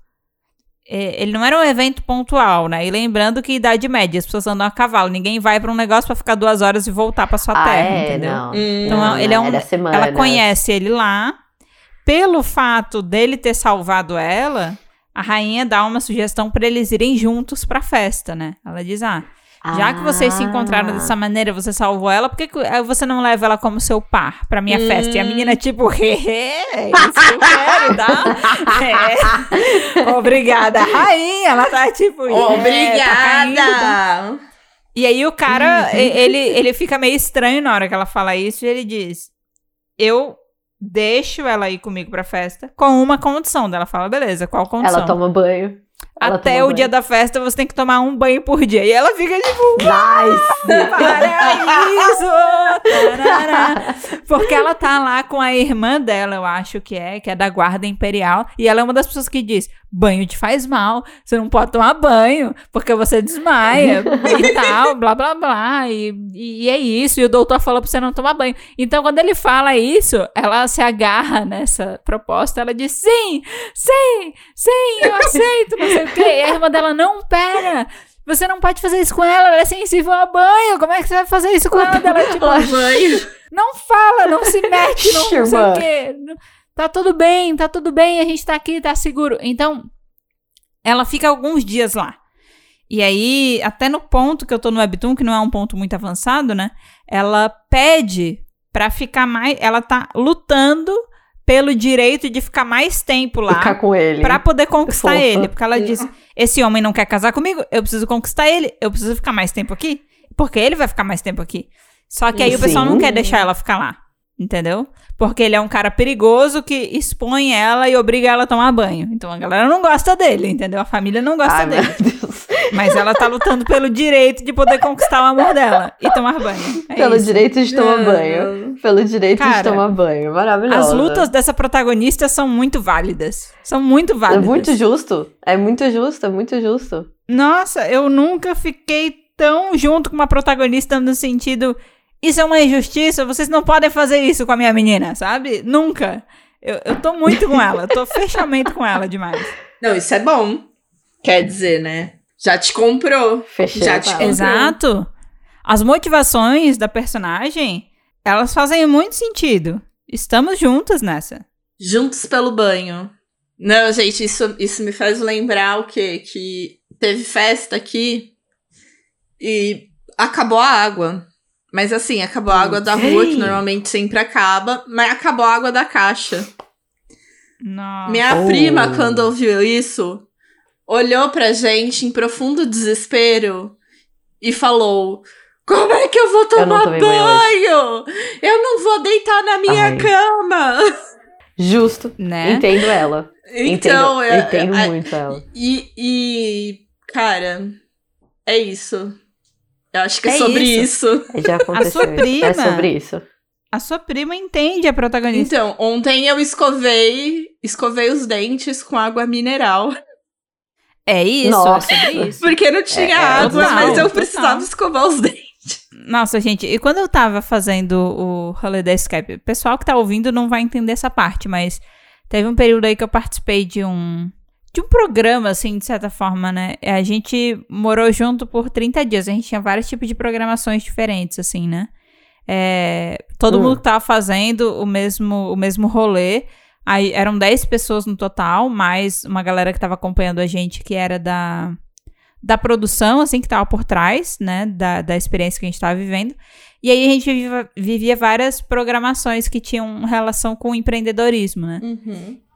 É, Ele não era um evento pontual, né? E lembrando que Idade Média, as pessoas andam a cavalo. Ninguém vai pra um negócio pra ficar duas horas e voltar pra sua ah, terra, é, entendeu? não. Então, Não, ele é não, um- era semana. Ela conhece ele lá. Pelo fato dele ter salvado ela, a rainha dá uma sugestão pra eles irem juntos pra festa, né? Ela diz: Ah, já que vocês se encontraram Ah. dessa maneira, você salvou ela, por que eh, você não leva ela como seu par pra minha Hum. festa? E a menina, tipo, é isso que eu quero, tá? É. Obrigada, rainha. Ela tá tipo, "É, tá caindo, tá?" Obrigada! E aí o cara, e- ele, ele fica meio estranho na hora que ela fala isso e ele diz: Eu deixo ela ir comigo pra festa com uma condição. Dela fala, beleza, qual condição? Ela toma banho. Ela Até o dia banho. da festa você tem que tomar um banho por dia. E ela fica tipo, Nice! Paraíso! Tarará. Porque ela tá lá com a irmã dela, eu acho que é, que é da guarda imperial. E ela é uma das pessoas que diz: banho te faz mal, você não pode tomar banho, porque você desmaia e tal, blá blá blá. E, e é isso. E o doutor falou pra você não tomar banho. Então, quando ele fala isso, ela se agarra nessa proposta, ela diz: sim, sim, sim, eu aceito, não sei quê. E a irmã dela, não, pera. Você não pode fazer isso com ela, ela é sensível a banho. Como é que você vai fazer isso com ela? Ela, tipo, Banho. não fala, não se mete, não, não sei o quê. Tá tudo bem, tá tudo bem, a gente tá aqui, tá seguro. Então, ela fica alguns dias lá. E aí, até no ponto que eu tô no Webtoon, que não é um ponto muito avançado, né? Ela pede pra ficar mais. Ela tá lutando pelo direito de ficar mais tempo lá. Ficar com ele. Pra poder conquistar Fofa. ele. Porque ela diz: esse homem não quer casar comigo, eu preciso conquistar ele, eu preciso ficar mais tempo aqui. Porque ele vai ficar mais tempo aqui. Só que aí o pessoal não Sim. quer deixar ela ficar lá. Entendeu? Porque ele é um cara perigoso que expõe ela e obriga ela a tomar banho. Então a galera não gosta dele, entendeu? A família não gosta Ai, meu dele. Deus. Mas ela tá lutando pelo direito de poder conquistar o amor dela e tomar banho. É Pelo isso. direito de tomar banho. Pelo direito Cara, de tomar banho. Maravilhoso. As lutas dessa protagonista são muito válidas. São muito É válidas. muito justo. É muito justo, é muito justo. Nossa, eu nunca fiquei tão junto com uma protagonista no sentido. Isso é uma injustiça, vocês não podem fazer isso com a minha menina, sabe? Nunca. Eu, eu tô muito com ela, eu tô fechamento com ela demais. Não, isso é bom. Quer dizer, né? Já te comprou. Fechei. Já com te. Uhum. Exato. As motivações da personagem, elas fazem muito sentido. Estamos juntas nessa. Juntos pelo banho. Não, gente, isso, isso me faz lembrar o quê? Que teve festa aqui e acabou a água. Mas assim, acabou a água da rua, que normalmente sempre acaba, mas acabou a água da caixa. Nossa. Minha Oh. prima, quando ouviu isso, olhou pra gente em profundo desespero e falou: Como é que eu vou Eu tomar tomei banho banho? Eu não vou deitar na minha Ai. cama. Justo. Né? Entendo ela. Então, entendo, eu, entendo eu- muito ela. E, e, cara, é isso. Eu acho que é, É sobre isso. isso. Já aconteceu. sua isso. prima- É sobre isso. A sua prima entende a protagonista. Então, ontem eu escovei, escovei os dentes com água mineral. é isso, Nossa. é sobre isso. Porque não tinha É, é, água, total, mas eu total. precisava escovar os dentes. Nossa, gente, e quando eu tava fazendo o rolê da Skype, o pessoal que tá ouvindo não vai entender essa parte, mas teve um período aí que eu participei de um de um programa, assim, de certa forma, né? A gente morou junto por 30 dias, a gente tinha vários tipos de programações diferentes, assim, né? É, todo Hum. mundo que tava fazendo o mesmo, o mesmo rolê. Aí eram 10 pessoas no total, mais uma galera que tava acompanhando a gente que era da, da produção, assim, que tava por trás, né, da, da experiência que a gente tava vivendo. E aí a gente vivia, vivia várias programações que tinham relação com o empreendedorismo, né?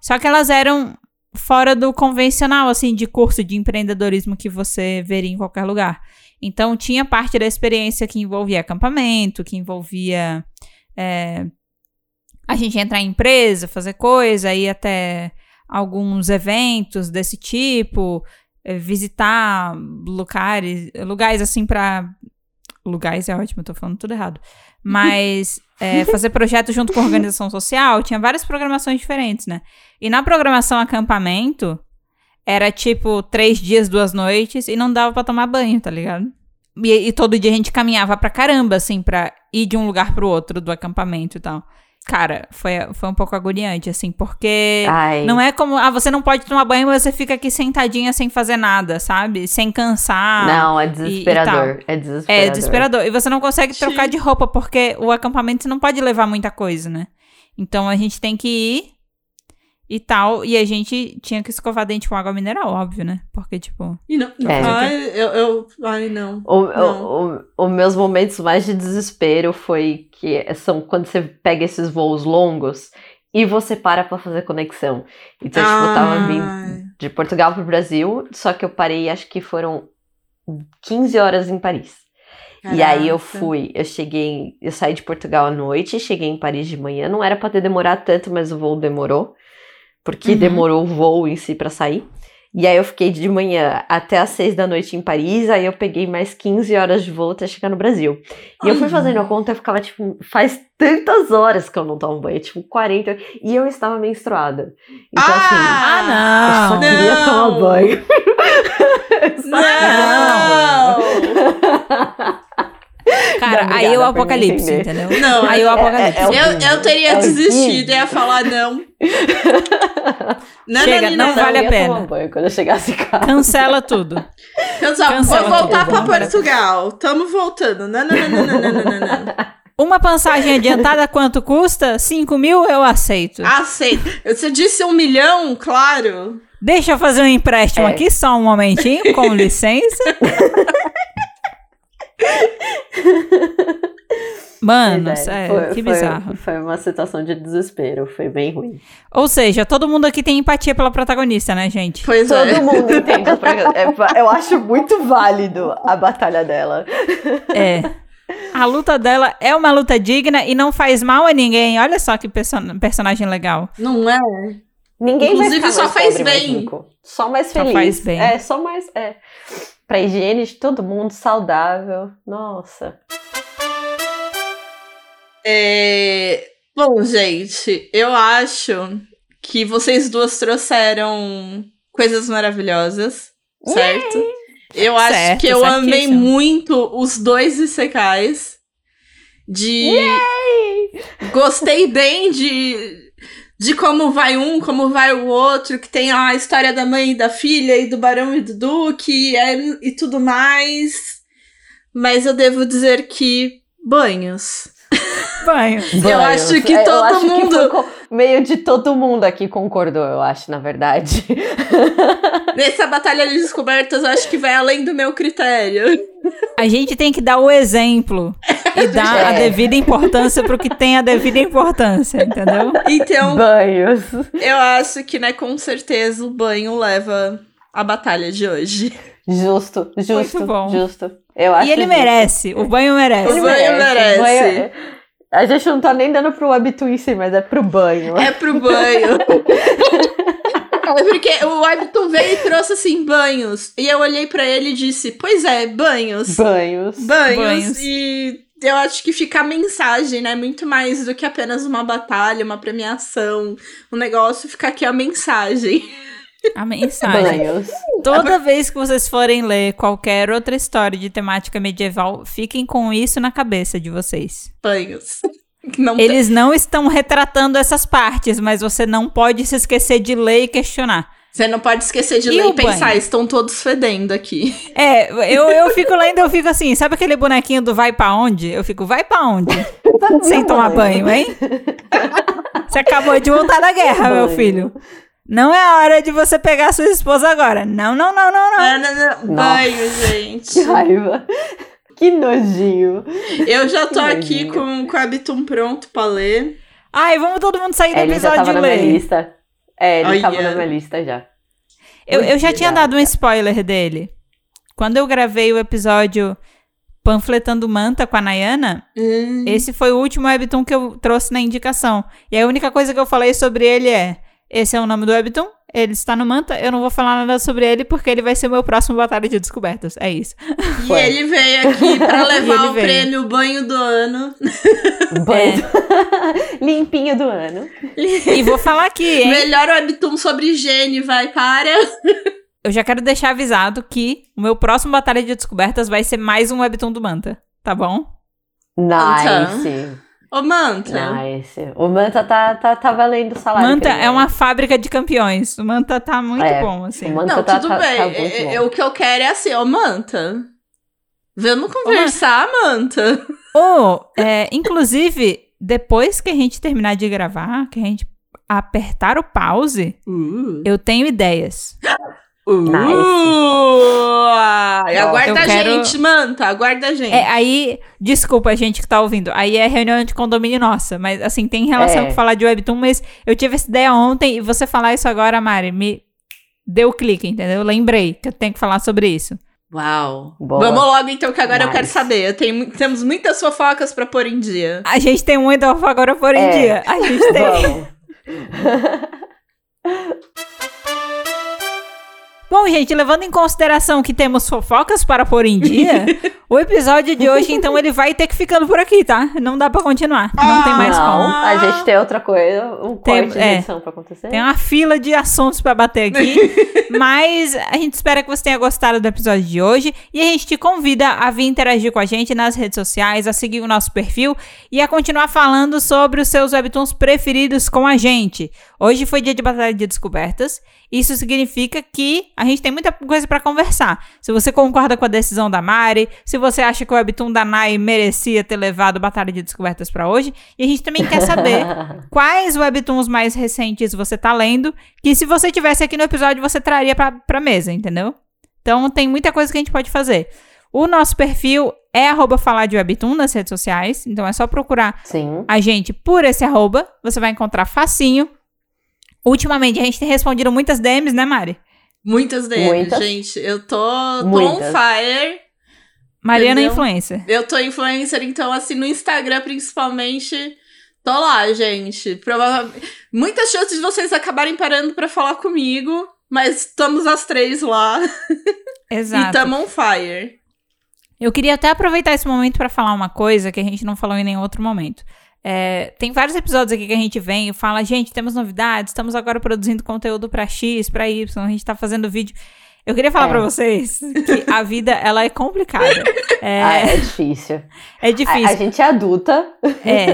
Só que elas eram fora do convencional, assim, de curso de empreendedorismo que você veria em qualquer lugar. Então, tinha parte da experiência que envolvia acampamento, que envolvia é, a gente entrar em empresa, fazer coisa, ir até alguns eventos desse tipo, é, visitar lugares, lugares assim para lugares é ótimo, eu tô falando tudo errado. Mas é, fazer projeto junto com organização social, tinha várias programações diferentes, né? E na programação acampamento, era tipo três dias, duas noites, e não dava pra tomar banho, tá ligado? E, e todo dia a gente caminhava pra caramba, assim, pra ir de um lugar pro outro do acampamento e tal. Cara, foi, foi um pouco agoniante, assim, porque Ai. não é como, ah, você não pode tomar banho, mas você fica aqui sentadinha sem fazer nada, sabe? Sem cansar. Não, é e desesperador. É desesperador. É desesperador. E você não consegue trocar de roupa, porque o acampamento você não pode levar muita coisa, né? Então a gente tem que ir e tal. E a gente tinha que escovar dente com água mineral, óbvio, né? Porque, tipo. E não, É. ai, eu, eu, ai, não. O, Não. o, o- os meus momentos mais de desespero foi que são quando você pega esses voos longos e você para pra fazer conexão. Então, tipo, eu tava Ai. vindo de Portugal pro Brasil, só que eu parei, acho que foram 15 horas em Paris. E aí eu Caraca. fui, eu cheguei, eu saí de Portugal à noite, cheguei em Paris de manhã. Não era pra ter demorado tanto, mas o voo demorou. Porque Uhum. demorou o voo em si pra sair. E aí eu fiquei de manhã até às seis da noite em Paris, aí eu peguei mais 15 horas de voo até chegar no Brasil. E eu fui fazendo a conta, eu ficava tipo, faz tantas horas que eu não tomo banho, tipo 40, e eu estava menstruada. Então assim, Ah, eu só não! queria não! tomar banho. Não! Cara, não, aí é o apocalipse, entendeu? Não, aí é o apocalipse. É, é, é eu, eu teria é desistido, ia falar não. não, Chega, não, não, não, vale a pena. Quando eu chegasse em casa. Cancela tudo. Cancela. Cancela Vou voltar para Portugal. Tamo voltando. Não, não, não, não, não, não, não. Uma passagem adiantada quanto custa? 5 mil eu aceito. Aceito. Você disse um milhão, claro. Deixa eu fazer um empréstimo é. aqui, só um momentinho, com licença. Mano, é, sério, foi- que foi- bizarro. Foi uma situação de desespero, foi bem ruim. Ou seja, todo mundo aqui tem empatia pela protagonista, né, gente? Pois Todo é. mundo entende. é eu acho muito válido a batalha dela. É. A luta dela é uma luta digna e não faz mal a ninguém. Olha só que perso- personagem legal. Não é? Ninguém Inclusive, vai ficar só mais faz bem. rico. Só mais Só feliz. faz bem. É, só mais. É. Pra higiene de todo mundo, saudável. Nossa. É, Bom, gente, eu acho que vocês duas trouxeram coisas maravilhosas, certo? Eu acho Certo, que eu amei certíssimo. muito os dois Isekais. De. Gostei bem de. De como vai um, como vai o outro, que tem a história da mãe e da filha, e do barão e do duque, e, é- e tudo mais. Mas eu devo dizer que. Banhos. Banho. Eu acho que É, todo acho que mundo- co- meio de todo mundo aqui concordou, eu acho, na verdade. Nessa batalha de descobertas, eu acho que vai além do meu critério. A gente tem que dar o exemplo e dar a É. devida importância pro que tem a devida importância, entendeu? Então, Banhos. eu acho que, né, com certeza o banho leva a batalha de hoje. Justo, justo, Muito bom. justo. Eu acho E ele justo. merece, o banho merece. O banho merece. o banho- A gente não tá nem dando pro webtoon em si, mas é pro banho. É pro banho. É porque o Webtoon veio e trouxe assim, banhos. E eu olhei pra ele e disse, pois é, banhos. Banhos. Banhos. Banhos. E eu acho que fica a mensagem, né? Muito mais do que apenas uma batalha, uma premiação. O negócio fica aqui a mensagem. A mensagem. Banhos. Toda vez que vocês forem ler qualquer outra história de temática medieval, fiquem com isso na cabeça de vocês. Banhos. Não tem- Eles não estão retratando essas partes, mas você não pode se esquecer de ler e questionar. Você não pode esquecer de E ler e pensar, banho? estão todos fedendo aqui. É, eu, eu fico lendo, eu fico assim, sabe aquele bonequinho do vai pra onde? Eu fico, vai pra onde? Sem tomar banho, hein? Você acabou de voltar da guerra, meu filho. Não é a hora de você pegar sua esposa agora. Não, não, não, não, não. Não, não, não. Banho, gente. Que raiva. Que nojinho. Eu já tô Que aqui com, com o Habitum pronto pra ler. Ai, vamos todo mundo sair do ele já episódio tava e na minha ler. lista. É, ele Olha. tava na minha lista já. Eu, eu já tinha dado um spoiler dele. Quando eu gravei o episódio Panfletando Manta com a Nayana, Hum. esse foi o último webtoon que eu trouxe na indicação. E a única coisa que eu falei sobre ele é: esse é o nome do webtoon, ele está no Manta, eu não vou falar nada sobre ele porque ele vai ser o meu próximo Batalha de Descobertas. É isso. E Foi. ele veio aqui pra E levar o veio. prêmio Banho do Ano. Banho. Limpinho do ano. E vou falar aqui, hein? Melhor webtoon sobre higiene, vai para. Eu já quero deixar avisado que o meu próximo Batalha de Descobertas vai ser mais um webtoon do Manta, tá bom? Nice. Ô, Manta. Nice. O Manta tá, tá, tá valendo o salário. Manta é uma fábrica de campeões. O Manta tá muito É, bom, assim. o Manta Não, tá, tudo tá- bem. tá muito É- bom. é- o que eu quero é assim, ô, Manta. Vamos conversar, Manta. Ou, é, inclusive, depois que a gente terminar de gravar, que a gente apertar o pause, Uh. eu tenho ideias. Uh, ai, aguarda a quero- gente, Manta. Aguarda a gente. É, aí, desculpa a gente que tá ouvindo, aí é reunião de condomínio nossa, mas assim, tem relação É. com falar de Webtoon, mas eu tive essa ideia ontem e você falar isso agora, Mari, me deu clique, entendeu? Eu lembrei que eu tenho que falar sobre isso. Uau. Boa. Vamos logo então, que agora eu quero Nice. saber. Eu tenho, temos muitas fofocas pra pôr em dia. A gente tem muita fofoca agora por em É. dia. A gente tem. Bom, gente, levando em consideração que temos fofocas para pôr em dia, o episódio de hoje, então, ele vai ter que ficando por aqui, tá? Não dá pra continuar. Não tem mais Não, como. a gente tem outra coisa, um Tem- corte de é. edição pra acontecer. Tem uma fila de assuntos pra bater aqui, mas a gente espera que você tenha gostado do episódio de hoje e a gente te convida a vir interagir com a gente nas redes sociais, a seguir o nosso perfil e a continuar falando sobre os seus webtoons preferidos com a gente. Hoje foi dia de batalha de descobertas. Isso significa que a gente tem muita coisa pra conversar. Se você concorda com a decisão da Mari, se você acha que o webtoon da Nai merecia ter levado batalha de descobertas pra hoje, e a gente também quer saber quais webtoons mais recentes você tá lendo, que se você tivesse aqui no episódio você traria pra, pra mesa, entendeu? Então tem muita coisa que a gente pode fazer. O nosso perfil é arroba falar de webtoon nas redes sociais, então é só procurar Sim. a gente por esse arroba, você vai encontrar facinho. Ultimamente a gente tem respondido muitas DMs, né, Mari? Muitas deles, Muitas. gente. Eu tô, tô on fire. Mariana Entendeu? Influencer. Eu tô influencer, então, assim, no Instagram, principalmente, tô lá, gente. Provavelmente. Muitas chances de vocês acabarem parando pra falar comigo, mas estamos as três lá e Exato. tamo on fire. Eu queria até aproveitar esse momento pra falar uma coisa que a gente não falou em nenhum outro momento. É, tem vários episódios aqui que a gente vem e fala, gente, temos novidades, estamos agora produzindo conteúdo pra X, pra Y, a gente tá fazendo vídeo. Eu queria falar É. pra vocês que a vida, ela é complicada. É, Ah, é difícil. é A, difícil. a gente é adulta. É,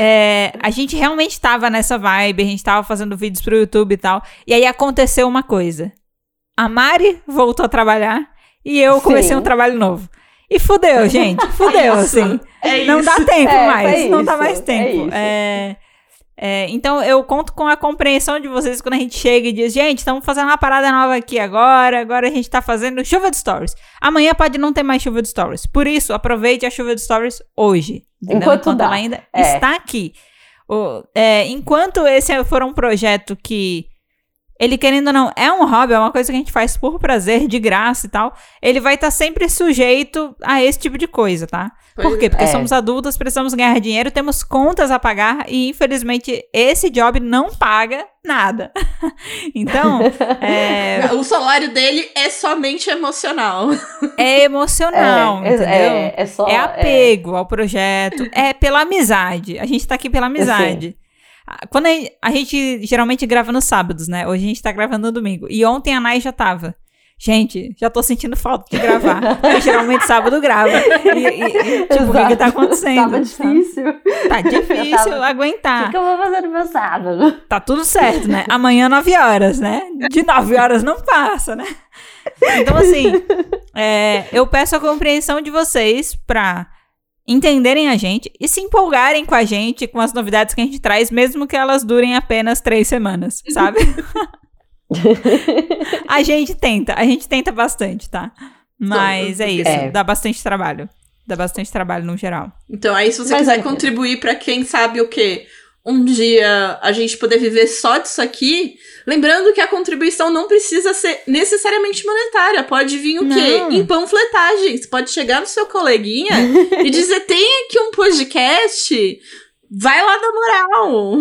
é, a gente realmente tava nessa vibe, a gente tava fazendo vídeos pro YouTube e tal. E aí aconteceu uma coisa. A Mari voltou a trabalhar e eu comecei Sim. um trabalho novo. E fudeu, gente. Fudeu, isso. assim. É Não dá tempo É, mais. foi não dá isso, mais é tempo. É, é, então eu conto com a compreensão de vocês quando a gente chega e diz, gente, estamos fazendo uma parada nova aqui agora, agora a gente tá fazendo chuva de stories. Amanhã pode não ter mais chuva de stories. Por isso, aproveite a chuva de stories hoje. Enquanto dá. ela ainda É. está aqui. O- é, enquanto esse for um projeto que ele, querendo ou não, é um hobby, é uma coisa que a gente faz por prazer, de graça e tal, ele vai estar sempre sujeito a esse tipo de coisa, tá? Por quê? Porque É. somos adultas, precisamos ganhar dinheiro, temos contas a pagar e, infelizmente, esse job não paga nada. então, é, O salário dele é somente emocional. é emocional, é, entendeu? é, é só. É apego ao projeto, é pela amizade. A gente tá aqui pela amizade. Ah, Quando a, a gente geralmente grava nos sábados, né? Hoje a gente tá gravando no domingo. E ontem a Nai já tava. Gente, já tô sentindo falta de gravar. Porque geralmente sábado grava. E, e- e, tipo, o que, que tá acontecendo? Tava difícil. Tá difícil Eu tava- O aguentar. que, que eu vou fazer no meu sábado? Tá tudo certo, né? Amanhã, 9 horas, né? De 9 horas não passa, né? Então, assim, é, eu peço a compreensão de vocês pra entenderem a gente e se empolgarem com a gente, com as novidades que a gente traz, mesmo que elas durem apenas três semanas, sabe? a gente tenta, a gente tenta bastante, tá? Mas é isso, É. dá bastante trabalho. Dá bastante trabalho no geral. Então, aí, se você Mas quiser é- contribuir pra quem sabe o quê? Um dia a gente poder viver só disso aqui, lembrando que a contribuição não precisa ser necessariamente monetária, pode vir o quê? Não. Em panfletagem. Você pode chegar no seu coleguinha e dizer: tem aqui um podcast, vai lá dar moral.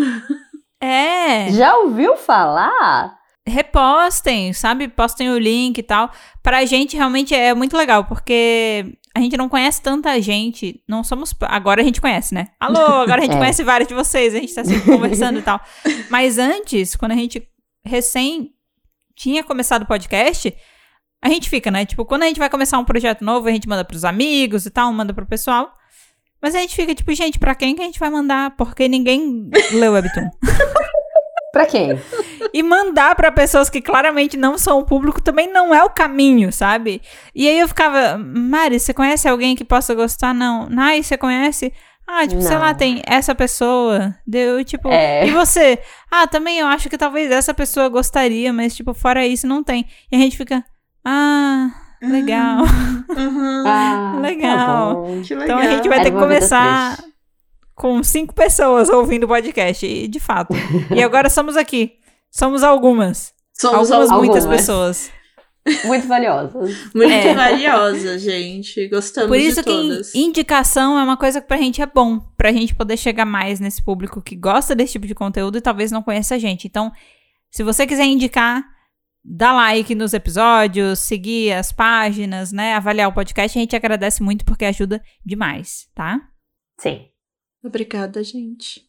É. Já ouviu falar? repostem, sabe? Postem o link e tal. Pra gente realmente é muito legal, porque a gente não conhece tanta gente. Não somos. Agora a gente conhece, né? Alô, agora a gente É. conhece vários de vocês, a gente tá sempre conversando e tal. Mas antes, quando a gente recém tinha começado o podcast. A gente fica, né? Tipo, quando a gente vai começar um projeto novo, a gente manda pros amigos e tal, manda pro pessoal. Mas a gente fica, tipo, gente, pra quem que a gente vai mandar? Porque ninguém lê o Webtoon. Pra quem? E mandar pra pessoas que claramente não são o público também não é o caminho, sabe? E aí eu ficava, Mari, você conhece alguém que possa gostar? Não. Nai, você conhece? Ah, tipo, sei Não. lá, tem essa pessoa. Deu, tipo. É. E você? Ah, também eu acho que talvez essa pessoa gostaria, mas, tipo, fora isso, não tem. E a gente fica, ah, legal. Uhum. Ah, Legal. Tá legal. Então a gente vai Era ter que começar com cinco pessoas ouvindo o podcast. E, de fato. e agora somos aqui. Somos algumas. Somos algumas, muitas algumas. pessoas. Muito valiosas. Muito É. valiosa, gente. Gostamos Por isso de que todas. in- indicação é uma coisa que pra gente é bom. Pra gente poder chegar mais nesse público que gosta desse tipo de conteúdo e talvez não conheça a gente. Então, se você quiser indicar, dá like nos episódios, seguir as páginas, né? Avaliar o podcast, a gente agradece muito porque ajuda demais, tá? Sim. Obrigada, gente.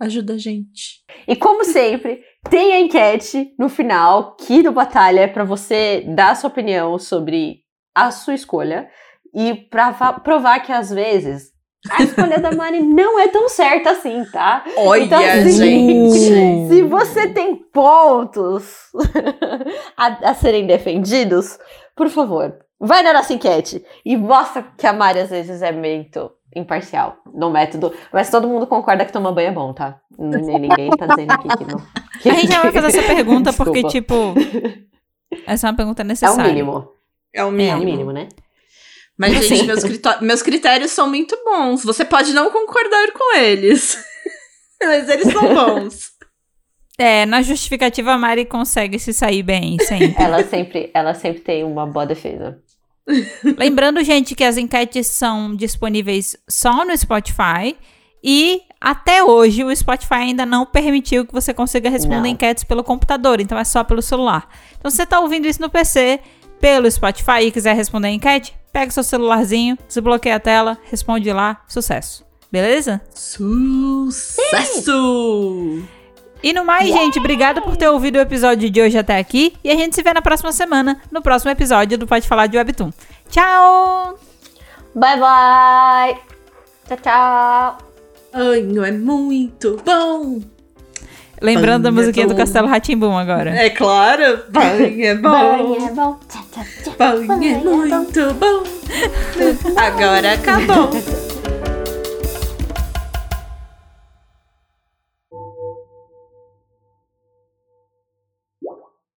Ajuda a gente. E como sempre, tem a enquete no final, que no Batalha é pra você dar a sua opinião sobre a sua escolha e pra va- provar que às vezes a escolha da Mari não é tão certa assim, tá? Olha, Então, assim, gente. Se você tem pontos a, a serem defendidos, por favor, vai na nossa enquete e mostra que a Mari às vezes é muito imparcial no método. Mas todo mundo concorda que tomar banho é bom, tá? Ninguém tá dizendo aqui que não. A gente já vai fazer essa pergunta porque, tipo, essa é uma pergunta É o necessária. mínimo. É o É mínimo. o mínimo, né? Mas, gente, meus, critó- meus critérios são muito bons. Você pode não concordar com eles. Mas eles são bons. É, na justificativa a Mari consegue se sair bem, sempre. Ela sempre, ela sempre tem uma boa defesa. Lembrando, gente, que as enquetes são disponíveis só no Spotify e até hoje o Spotify ainda não permitiu que você consiga responder Não. enquetes pelo computador, então é só pelo celular. Então, se você tá ouvindo isso no PC, pelo Spotify e quiser responder a enquete, pega seu celularzinho, desbloqueia a tela, responde lá, sucesso. Beleza? Sucesso! E no mais, gente, obrigada por ter ouvido o episódio de hoje até aqui. E a gente se vê na próxima semana, no próximo episódio do Pode Falar de Webtoon. Tchau! Bye, bye! Tchau, tchau! Banho é muito bom! Lembrando da é musiquinha do bom. Castelo Ratimbum agora. É claro, banho é bom! Banho é bom! Tchau, tchau. Banho é muito bom! Agora acabou!